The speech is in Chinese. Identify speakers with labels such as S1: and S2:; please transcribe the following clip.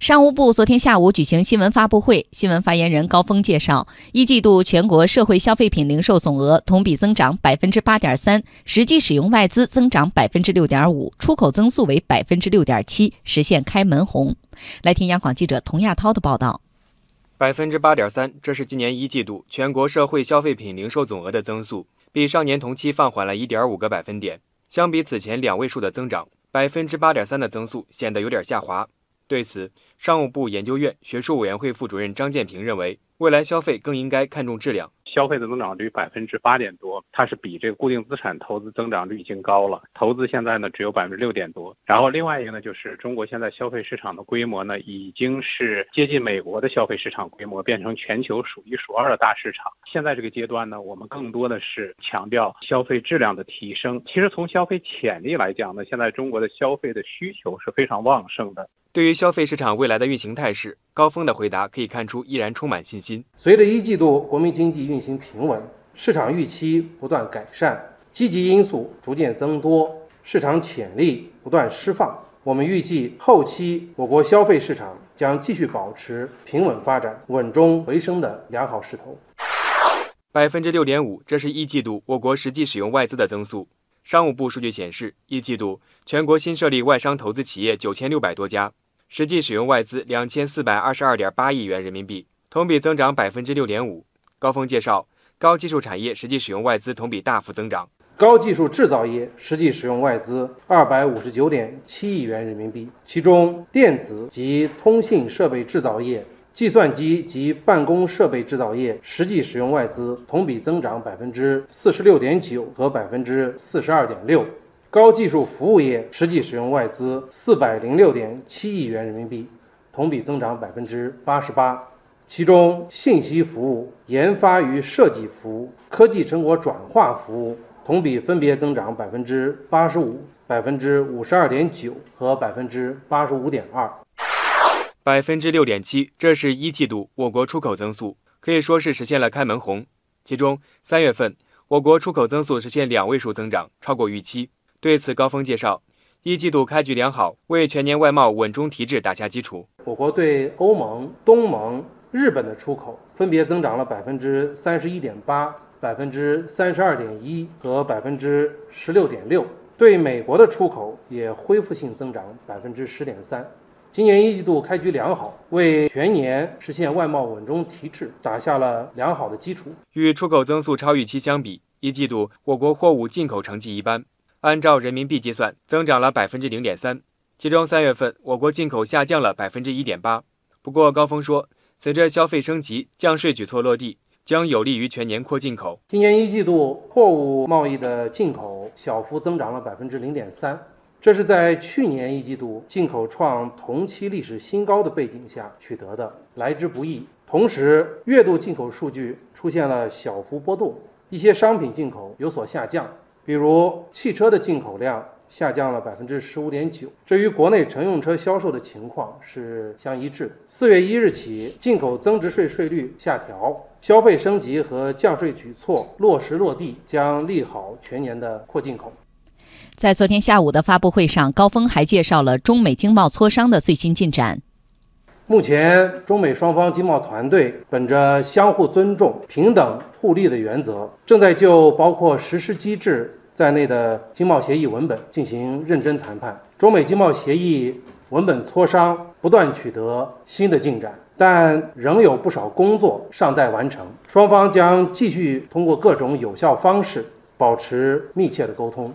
S1: 商务部昨天下午举行新闻发布会，新闻发言人高峰介绍，一季度全国社会消费品零售总额同比增长百分之八点三，实际使用外资增长百分之六点五，出口增速为百分之六点七，实现开门红。来听央广记者童亚涛的报道。
S2: 百分之八点三，这是今年一季度全国社会消费品零售总额的增速，比上年同期放缓了一点五个百分点。相比此前两位数的增长，百分之八点三的增速显得有点下滑。对此，商务部研究院学术委员会副主任张建平认为，未来消费更应该看重质量。
S3: 消费的增长率百分之八点多，它是比这个固定资产投资增长率已经高了。投资现在呢只有百分之六点多。然后另外一个呢，就是中国现在消费市场的规模呢，已经是接近美国的消费市场规模，变成全球数一数二的大市场。现在这个阶段呢，我们更多的是强调消费质量的提升。其实从消费潜力来讲呢，现在中国的消费的需求是非常旺盛的。
S2: 对于消费市场未来的运行态势，高峰的回答可以看出依然充满信心。
S4: 随着一季度国民经济运行平稳，市场预期不断改善，积极因素逐渐增多，市场潜力不断释放，我们预计后期我国消费市场将继续保持平稳发展、稳中回升的良好势头。
S2: 百分之六点五，这是一季度我国实际使用外资的增速。商务部数据显示，一季度全国新设立外商投资企业九千六百多家。实际使用外资两千四百二十二点八亿元人民币，同比增长百分之六点五。高峰介绍，高技术产业实际使用外资同比大幅增长，
S4: 高技术制造业实际使用外资二百五十九点七亿元人民币，其中电子及通信设备制造业、计算机及办公设备制造业实际使用外资同比增长百分之四十六点九和百分之四十二点六。高技术服务业实际使用外资四百零六点七亿元人民币，同比增长百分之八十八。其中，信息服务、研发与设计服务、科技成果转化服务同比分别增长百分之八十五、百分之五十二点九和百分之八十五点二。
S2: 百分之六点七，这是一季度我国出口增速，可以说是实现了开门红。其中，三月份我国出口增速实现两位数增长，超过预期。对此，高峰介绍，一季度开局良好，为全年外贸稳中提质打下基础。
S4: 我国对欧盟、东盟、日本的出口分别增长了百分之三十一点八、百分之三十二点一和百分之十六点六，对美国的出口也恢复性增长百分之十点三。今年一季度开局良好，为全年实现外贸稳中提质打下了良好的基础。
S2: 与出口增速超预期相比，一季度我国货物进口成绩一般。按照人民币计算，增长了百分之零点三，其中三月份我国进口下降了百分之一点八。不过高峰说，随着消费升级、降税举措落地，将有利于全年扩进口。
S4: 今年一季度货物贸易的进口小幅增长了百分之零点三，这是在去年一季度进口创同期历史新高的背景下取得的，来之不易。同时，月度进口数据出现了小幅波动，一些商品进口有所下降。比如汽车的进口量下降了百分之十五点九，这与国内乘用车销售的情况是相一致的。四月一日起，进口增值税税率下调，消费升级和降税举措落实落地，将利好全年的扩进口。
S1: 在昨天下午的发布会上，高峰还介绍了中美经贸磋商的最新进展。
S4: 目前，中美双方经贸团队本着相互尊重、平等互利的原则，正在就包括实施机制。在内的经贸协议文本进行认真谈判，中美经贸协议文本磋商不断取得新的进展，但仍有不少工作尚待完成。双方将继续通过各种有效方式保持密切的沟通。